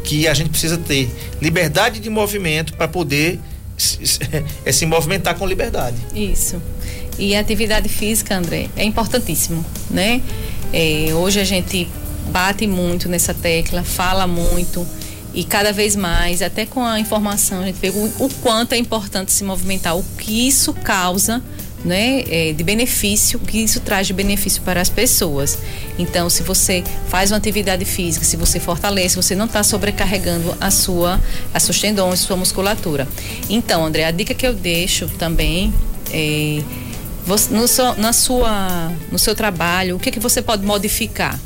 Que a gente precisa ter liberdade de movimento para poder se, é se movimentar com liberdade. Isso. E a atividade física, André, é importantíssimo, né? É, hoje a gente bate muito nessa tecla, fala muito e cada vez mais, até com a informação, a gente vê o, o quanto é importante se movimentar, o que isso causa né, é, de benefício, o que isso traz de benefício para as pessoas. Então, se você faz uma atividade física, se você fortalece, você não está sobrecarregando a sua, a seus tendões, sua musculatura. Então, André, a dica que eu deixo também é, você, no, seu, na sua, no seu trabalho, o que, que você pode modificar?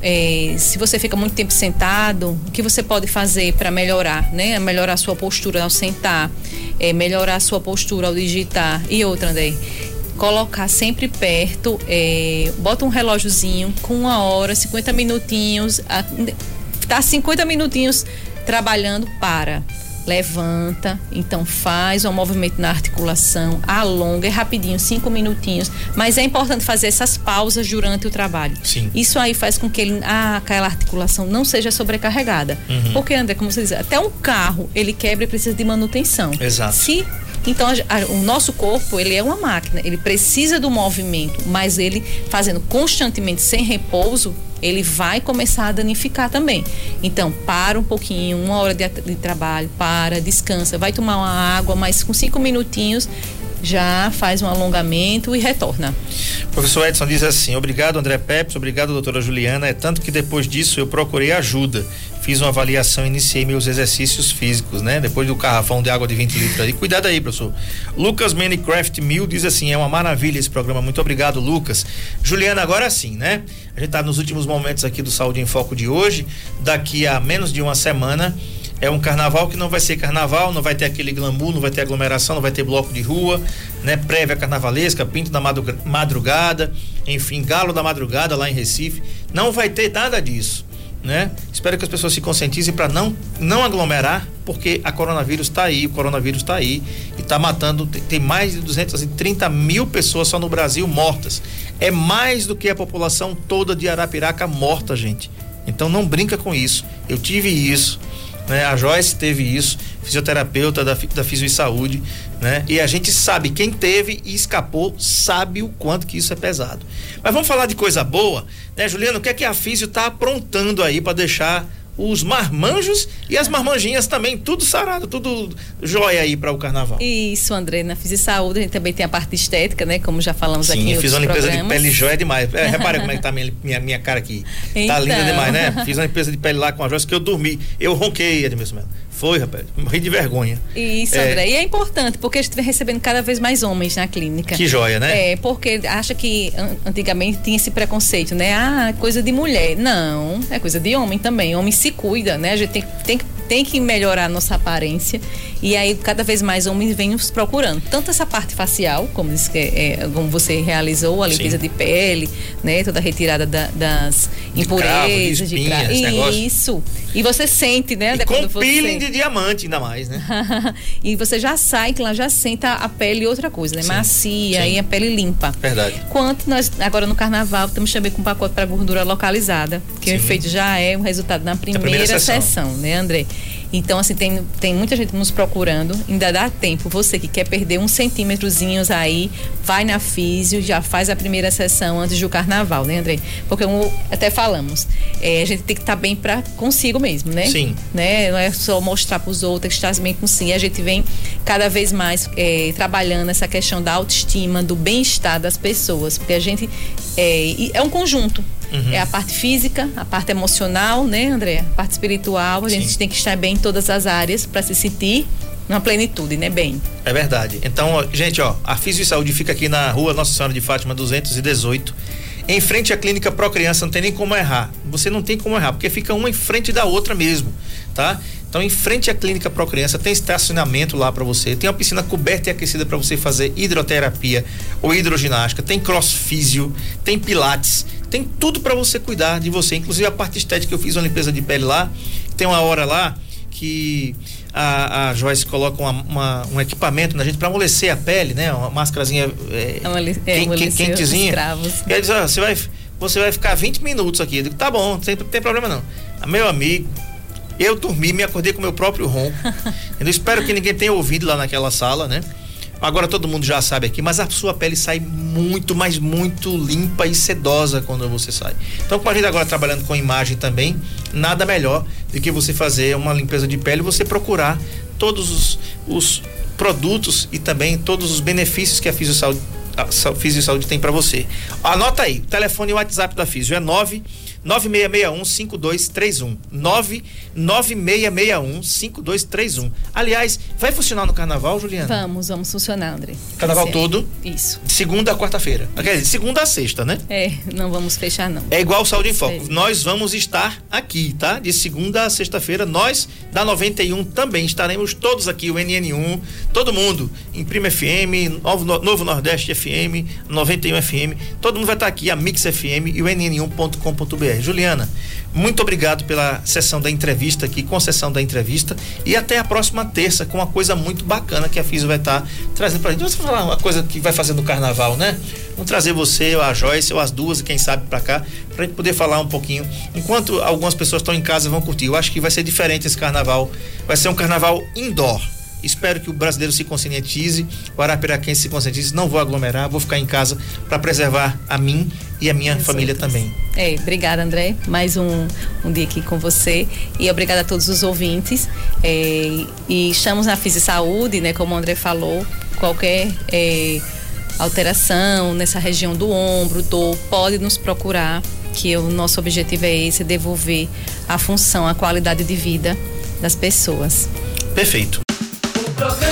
É, se você fica muito tempo sentado, o que você pode fazer para melhorar, né? Melhorar a sua postura ao sentar, é, melhorar a sua postura ao digitar. E outra, André, colocar sempre perto, é, bota um relógiozinho com uma hora, 50 minutinhos, a, tá 50 minutinhos trabalhando para levanta, então faz um movimento na articulação, alonga, é rapidinho, cinco minutinhos, mas é importante fazer essas pausas durante o trabalho. Sim. Isso aí faz com que ele, ah, aquela articulação não seja sobrecarregada. Uhum. Porque, André, como você diz, até um carro, ele quebra e precisa de manutenção. Exato. Se então, a, a, o nosso corpo, ele é uma máquina, ele precisa do movimento, mas ele fazendo constantemente sem repouso, ele vai começar a danificar também. Então, para um pouquinho, uma hora de, de trabalho, para, descansa, vai tomar uma água, mas com cinco minutinhos já faz um alongamento e retorna. Professor Edson diz assim: obrigado, André Peps, obrigado, doutora Juliana. É tanto que depois disso eu procurei ajuda. Fiz uma avaliação, iniciei meus exercícios físicos, né? Depois do garrafão de água de 20 litros aí. Cuidado aí, professor. Lucas Minecraft Mil diz assim: é uma maravilha esse programa. Muito obrigado, Lucas. Juliana, agora sim, né? A gente tá nos últimos momentos aqui do Saúde em Foco de hoje. Daqui a menos de uma semana é um carnaval que não vai ser carnaval, não vai ter aquele glamour, não vai ter aglomeração, não vai ter bloco de rua, né? Prévia carnavalesca, pinto da madrugada, enfim, galo da madrugada lá em Recife. Não vai ter nada disso, né? Espero que as pessoas se conscientizem para não não aglomerar, porque a coronavírus está aí, o coronavírus está aí e está matando, tem, tem mais de 230 mil pessoas só no Brasil mortas. É mais do que a população toda de Arapiraca morta, gente. Então não brinca com isso. Eu tive isso né? A Joyce teve isso, fisioterapeuta da, da Fisio e Saúde, né? E a gente sabe, quem teve e escapou, sabe o quanto que isso é pesado. Mas vamos falar de coisa boa, né, Juliana? O que é que a Fisio está aprontando aí para deixar os marmanjos e as marmanjinhas também, tudo sarado, tudo jóia aí para o carnaval. Isso, André, na Fiz Saúde a gente também tem a parte estética, né? Como já falamos Sim, aqui. Sim, eu fiz uma limpeza programas. de pele jóia demais. É, repare como é que tá minha, minha, minha cara aqui. Tá então. Tá linda demais, né? Fiz uma limpeza de pele lá com a Joyce que eu dormi. Eu ronquei, Edmilson Melo. Foi, rapaz. Morri de vergonha. Isso, é... André. E é importante, porque a gente vem recebendo cada vez mais homens na clínica. Que joia, né? É, porque acha que antigamente tinha esse preconceito, né? Ah, coisa de mulher. Não, é coisa de homem também. Homem se cuida, né? A gente tem, tem que tem que melhorar a nossa aparência e aí cada vez mais homens vêm nos procurando. Tanto essa parte facial, como, diz que é, é como você realizou, a limpeza Sim. de pele, né? Toda a retirada da, das de impurezas, de, cravo, de espinhas, Isso. E você sente, né? E com peeling você... de diamante ainda mais, né? e você já sai, que lá já senta a pele outra coisa, né? Sim. Macia Sim. e a pele limpa. Verdade. Quanto nós, agora no carnaval, estamos também com um pacote para gordura localizada, que Sim. o efeito já é o resultado na primeira, primeira sessão. sessão, né, André? Então, assim, tem, tem muita gente nos procurando, ainda dá tempo. Você que quer perder uns centímetrozinhos aí, vai na físio, já faz a primeira sessão antes do carnaval, né, André? Porque como até falamos, é, a gente tem que estar tá bem para consigo mesmo, né? Sim. Né? Não é só mostrar para os outros que está bem consigo. A gente vem cada vez mais é, trabalhando essa questão da autoestima, do bem-estar das pessoas, porque a gente é, é um conjunto. Uhum. É a parte física, a parte emocional, né, André? A parte espiritual. A Sim. gente tem que estar bem em todas as áreas para se sentir numa plenitude, né? Bem. É verdade. Então, ó, gente, ó, a Físio e Saúde fica aqui na rua Nossa Senhora de Fátima 218. Em frente à clínica Pro Criança, não tem nem como errar. Você não tem como errar, porque fica uma em frente da outra mesmo, tá? Então, em frente à clínica Pro Criança, tem estacionamento lá para você, tem uma piscina coberta e aquecida para você fazer hidroterapia ou hidroginástica, tem crossfísio, tem pilates, tem tudo para você cuidar de você, inclusive a parte estética, eu fiz uma limpeza de pele lá, tem uma hora lá que a, a Joyce coloca uma, uma, um equipamento na gente para amolecer a pele, né? Uma máscarazinha é, Amole- é, quen- quentezinha. E aí diz, ó, você vai, você vai ficar 20 minutos aqui. Eu digo, tá bom, não tem, tem problema não. Ah, Meu amigo, eu dormi, me acordei com o meu próprio ronco. eu espero que ninguém tenha ouvido lá naquela sala, né? Agora todo mundo já sabe aqui, mas a sua pele sai muito, mas muito limpa e sedosa quando você sai. Então, com a gente agora trabalhando com imagem também, nada melhor do que você fazer uma limpeza de pele você procurar todos os, os produtos e também todos os benefícios que a Fisiosaúde, a Sa- Fisiosaúde tem para você. Anota aí, o telefone e o WhatsApp da Fisio é 9 9661 5231. 99661 5231. Aliás, vai funcionar no carnaval, Juliana? Vamos, vamos funcionar, André. Carnaval Esse é- todo? Isso. De segunda a quarta-feira. Quer dizer, segunda a sexta, né? É, não vamos fechar, não. É igual Saúde em Foco. Nós vamos estar aqui, tá? De segunda a sexta-feira. Nós, da 91, também estaremos todos aqui, o NN1, todo mundo. em Prima FM, Novo, Novo Nordeste FM, 91 FM. Todo mundo vai estar aqui, a Mix FM e o NN1.com.br. Juliana, muito obrigado pela sessão da entrevista aqui, concessão da entrevista. E até a próxima terça, com uma coisa muito bacana que a Fiso vai estar trazendo pra gente. Vamos falar uma coisa que vai fazer no carnaval, né? Vamos trazer você, ou a Joyce, ou as duas, quem sabe, pra cá, pra gente poder falar um pouquinho. Enquanto algumas pessoas estão em casa vão curtir. Eu acho que vai ser diferente esse carnaval. Vai ser um carnaval indoor. Espero que o brasileiro se conscientize, o arapiraquense se conscientize. Não vou aglomerar, vou ficar em casa para preservar a mim e a minha As família outras. também. É, obrigada, André. Mais um, um dia aqui com você. E obrigada a todos os ouvintes. É, e estamos na Fisi Saúde, né? Como o André falou, qualquer é, alteração nessa região do ombro, dor, pode nos procurar, que o nosso objetivo é esse, devolver a função, a qualidade de vida das pessoas. Perfeito. O programa